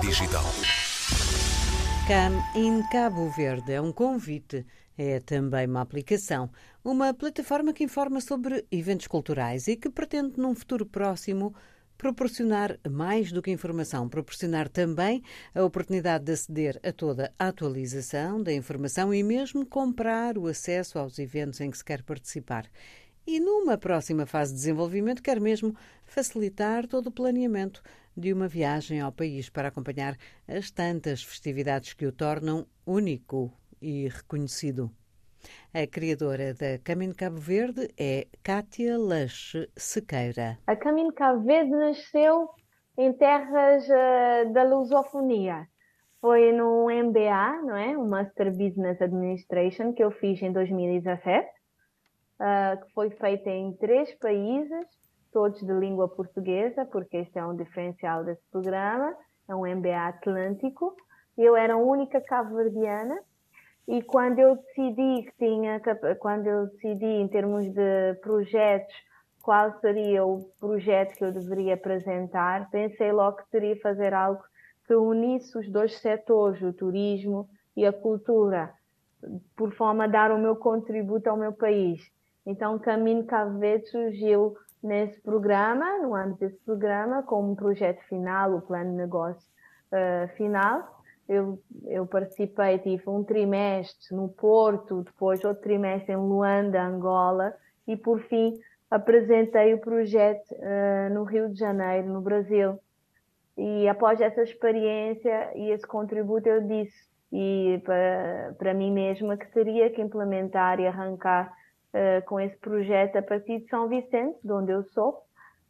Digital. Cam in Cabo Verde é um convite, é também uma aplicação, uma plataforma que informa sobre eventos culturais e que pretende, num futuro próximo, proporcionar mais do que informação, proporcionar também a oportunidade de aceder a toda a atualização da informação e mesmo comprar o acesso aos eventos em que se quer participar. E numa próxima fase de desenvolvimento, quer mesmo facilitar todo o planeamento de uma viagem ao país para acompanhar as tantas festividades que o tornam único e reconhecido. A criadora da Caminho Cabo Verde é Kátia Lache Sequeira. A Caminho Cabo Verde nasceu em terras uh, da lusofonia. Foi no MBA, não é? O Master Business Administration, que eu fiz em 2017, uh, eh, que foi feita em três países, todos de língua portuguesa, porque este é um diferencial desse programa, é um MBA Atlântico. Eu era a única cabo-verdiana e quando eu decidi que tinha, quando eu decidi em termos de projetos, qual seria o projeto que eu deveria apresentar, pensei logo que teria fazer algo que unisse os dois setores, o turismo e a cultura, por forma a dar o meu contributo ao meu país. Então, Caminho Cabo Verde surgiu nesse programa, no âmbito desse programa, como projeto final, o plano de negócio uh, final, eu, eu participei, tive um trimestre no Porto, depois outro trimestre em Luanda, Angola, e por fim apresentei o projeto uh, no Rio de Janeiro, no Brasil. E após essa experiência e esse contributo, eu disse e para, para mim mesma que teria que implementar e arrancar uh, com esse projeto a partir de São Vicente, de onde eu sou,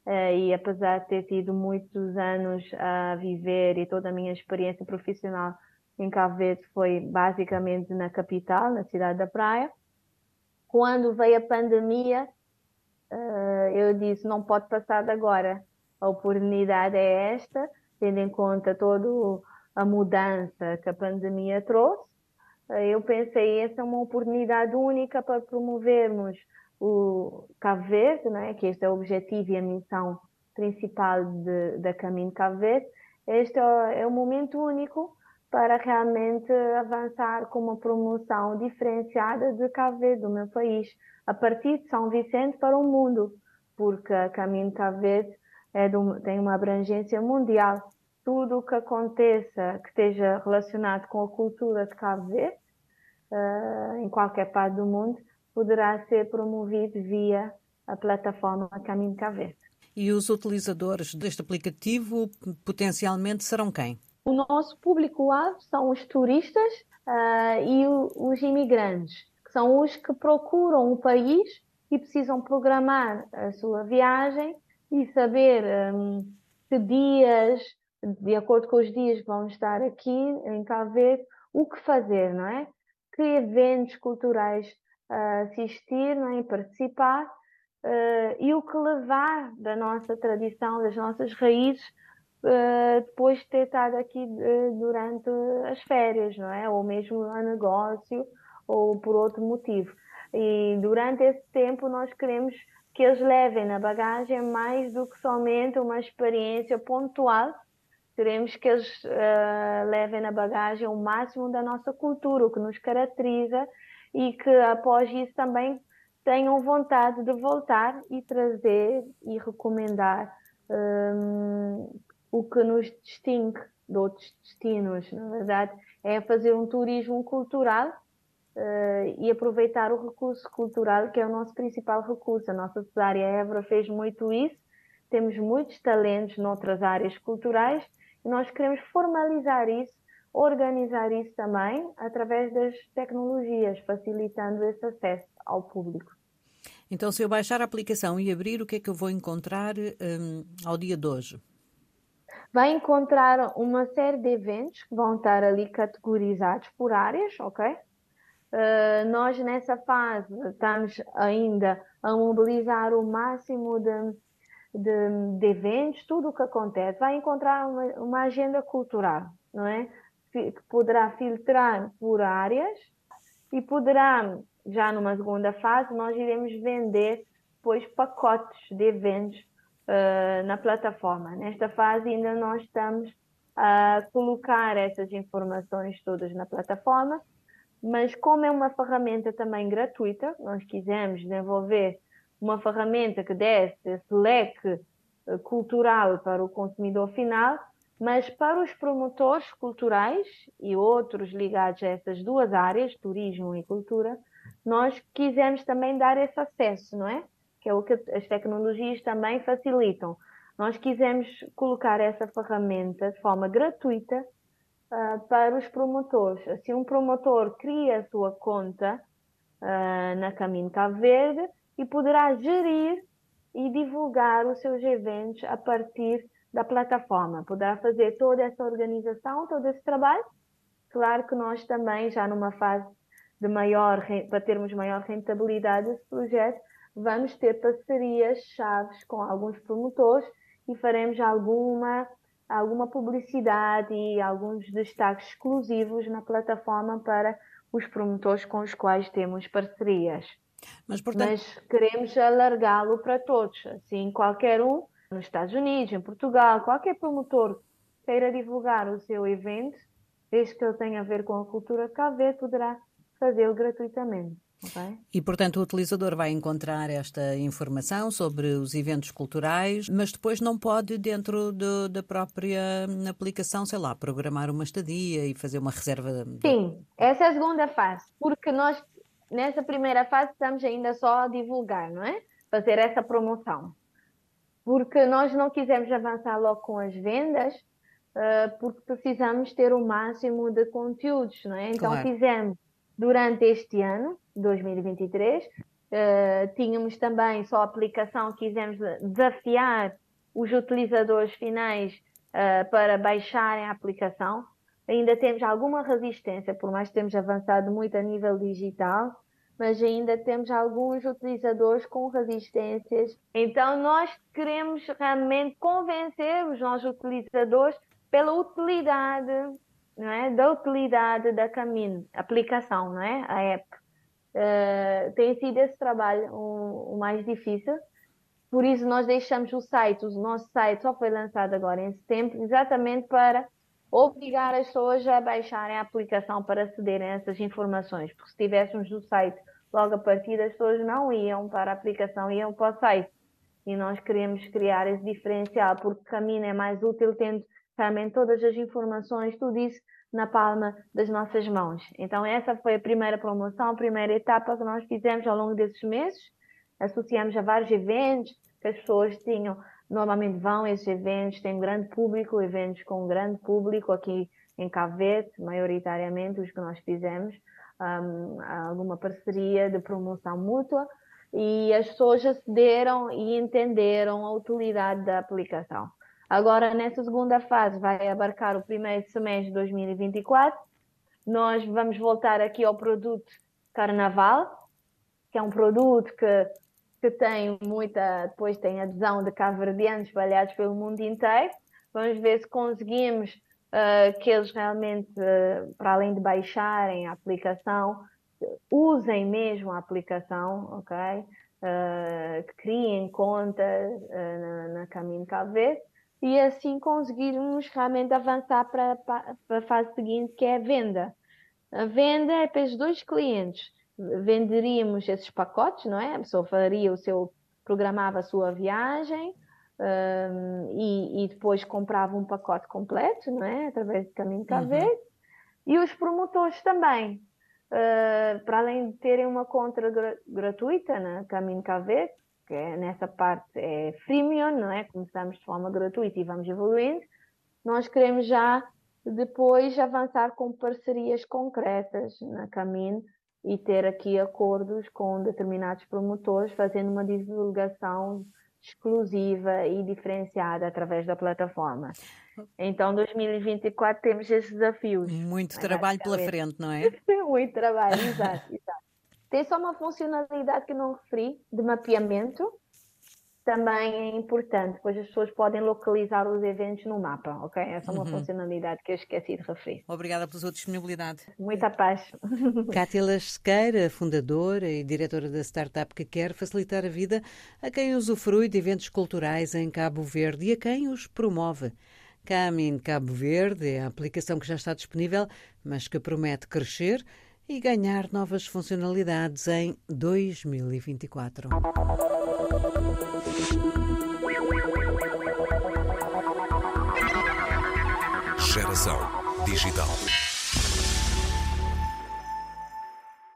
Uh, e apesar de ter tido muitos anos a viver e toda a minha experiência profissional em Cabo Verde foi basicamente na capital, na cidade da Praia. Quando veio a pandemia, uh, eu disse: não pode passar de agora. A oportunidade é esta, tendo em conta toda a mudança que a pandemia trouxe. Eu pensei: essa é uma oportunidade única para promovermos o Cabo Verde, né, que este é o objetivo e a missão principal da Caminho Cabo Verde, este é, é um momento único para realmente avançar com uma promoção diferenciada de Cabo Verde, do meu país, a partir de São Vicente para o mundo, porque a Caminho Cabo Verde é de, tem uma abrangência mundial. Tudo o que aconteça que esteja relacionado com a cultura de Cabo Verde, uh, em qualquer parte do mundo, poderá ser promovido via a plataforma Caminho Verde. E os utilizadores deste aplicativo potencialmente serão quem? O nosso público-alvo são os turistas uh, e o, os imigrantes, que são os que procuram o país e precisam programar a sua viagem e saber um, que dias, de acordo com os dias que vão estar aqui em Cabo Verde, o que fazer, não é? Que eventos culturais assistir não é? participar uh, e o que levar da nossa tradição, das nossas raízes, uh, depois de ter estado aqui uh, durante as férias, não é? Ou mesmo a negócio, ou por outro motivo. E durante esse tempo nós queremos que eles levem na bagagem mais do que somente uma experiência pontual. Queremos que eles levem na bagagem o máximo da nossa cultura, o que nos caracteriza e que após isso também tenham vontade de voltar e trazer e recomendar um, o que nos distingue de outros destinos. Na verdade, é fazer um turismo cultural uh, e aproveitar o recurso cultural, que é o nosso principal recurso. A nossa cesárea Évora fez muito isso, temos muitos talentos noutras áreas culturais nós queremos formalizar isso organizar isso também através das tecnologias, facilitando esse acesso ao público. Então, se eu baixar a aplicação e abrir, o que é que eu vou encontrar um, ao dia de hoje? Vai encontrar uma série de eventos que vão estar ali categorizados por áreas, ok? Uh, nós nessa fase estamos ainda a mobilizar o máximo de, de, de eventos, tudo o que acontece. Vai encontrar uma, uma agenda cultural, não é? que poderá filtrar por áreas e poderá, já numa segunda fase, nós iremos vender depois pacotes de eventos uh, na plataforma. Nesta fase ainda nós estamos a colocar essas informações todas na plataforma, mas como é uma ferramenta também gratuita, nós quisemos desenvolver uma ferramenta que desse esse leque eh, cultural para o consumidor final, mas para os promotores culturais e outros ligados a essas duas áreas, turismo e cultura, nós quisemos também dar esse acesso, não é? Que é o que as tecnologias também facilitam. Nós quisemos colocar essa ferramenta de forma gratuita uh, para os promotores. Assim, um promotor cria a sua conta uh, na Caminho Cabo Verde e poderá gerir e divulgar os seus eventos a partir da plataforma. Poderá fazer toda essa organização, todo esse trabalho. Claro que nós também, já numa fase de maior, para termos maior rentabilidade desse projeto, vamos ter parcerias chaves com alguns promotores e faremos alguma, alguma publicidade e alguns destaques exclusivos na plataforma para os promotores com os quais temos parcerias. Mas, portanto... Mas queremos alargá-lo para todos, assim, qualquer um, nos Estados Unidos, em Portugal, qualquer promotor queira divulgar o seu evento, desde que ele tenha a ver com a cultura KV, poderá fazê-lo gratuitamente. Okay. E, portanto, o utilizador vai encontrar esta informação sobre os eventos culturais, mas depois não pode, dentro de, da própria aplicação, sei lá, programar uma estadia e fazer uma reserva. Sim, essa é a segunda fase, porque nós nessa primeira fase estamos ainda só a divulgar, não é? Fazer essa promoção. Porque nós não quisemos avançar logo com as vendas, uh, porque precisamos ter o máximo de conteúdos, não é? Então claro. fizemos durante este ano, 2023, uh, tínhamos também só a aplicação, quisemos desafiar os utilizadores finais uh, para baixarem a aplicação, ainda temos alguma resistência, por mais que temos avançado muito a nível digital, mas ainda temos alguns utilizadores com resistências. Então, nós queremos realmente convencer os nossos utilizadores pela utilidade, não é? Da utilidade da Camin, aplicação, não é? A app. Uh, tem sido esse trabalho o, o mais difícil. Por isso, nós deixamos o site, o nosso site só foi lançado agora em setembro, exatamente para obrigar as pessoas a baixarem a aplicação para acederem a essas informações, porque se tivéssemos no site logo a partir, as pessoas não iam para a aplicação, iam para o site. E nós queremos criar esse diferencial, porque o caminho é mais útil tendo realmente todas as informações, tudo isso na palma das nossas mãos. Então, essa foi a primeira promoção, a primeira etapa que nós fizemos ao longo desses meses. Associamos a vários eventos que as pessoas tinham normalmente vão esses eventos, tem grande público, eventos com grande público aqui em Cavete, maioritariamente os que nós fizemos, um, alguma parceria de promoção mútua e as pessoas acederam e entenderam a utilidade da aplicação. Agora, nessa segunda fase, vai abarcar o primeiro semestre de 2024. Nós vamos voltar aqui ao produto Carnaval, que é um produto que que tem muita, depois tem adesão de cabo-verdianos espalhados pelo mundo inteiro. Vamos ver se conseguimos uh, que eles realmente, uh, para além de baixarem a aplicação, usem mesmo a aplicação, ok? Uh, criem conta na, na, Caminho Cabo Verde e assim conseguirmos realmente avançar para, para a fase seguinte, que é a venda. A venda é para os dois clientes venderíamos esses pacotes, não é? A pessoa faria o seu, programava a sua viagem um, e, e, depois comprava um pacote completo, não é? Através do Caminho KV. Uhum. E os promotores também, uh, para além de terem uma conta gra gratuita na Caminho KV, que é, nessa parte é freemium, não é? Começamos de forma gratuita e vamos evoluindo. Nós queremos já depois avançar com parcerias concretas na Caminho e ter aqui acordos com determinados promotores, fazendo uma divulgação exclusiva e diferenciada através da plataforma. Então, 2024 temos esses desafios. Muito trabalho pela frente, não é? Muito trabalho, exato, exato. Tem só uma funcionalidade que não referi, de mapeamento, também é importante, pois as pessoas podem localizar os eventos no mapa, ok? Essa é uma uhum. funcionalidade que eu esqueci de referir. Obrigada pela sua disponibilidade. Muita paz. Cátia Sequeira, fundadora e diretora da startup que quer facilitar a vida a quem usufrui de eventos culturais em Cabo Verde e a quem os promove. Camin Cabo Verde é a aplicação que já está disponível, mas que promete crescer e ganhar novas funcionalidades em 2024. Geração Digital.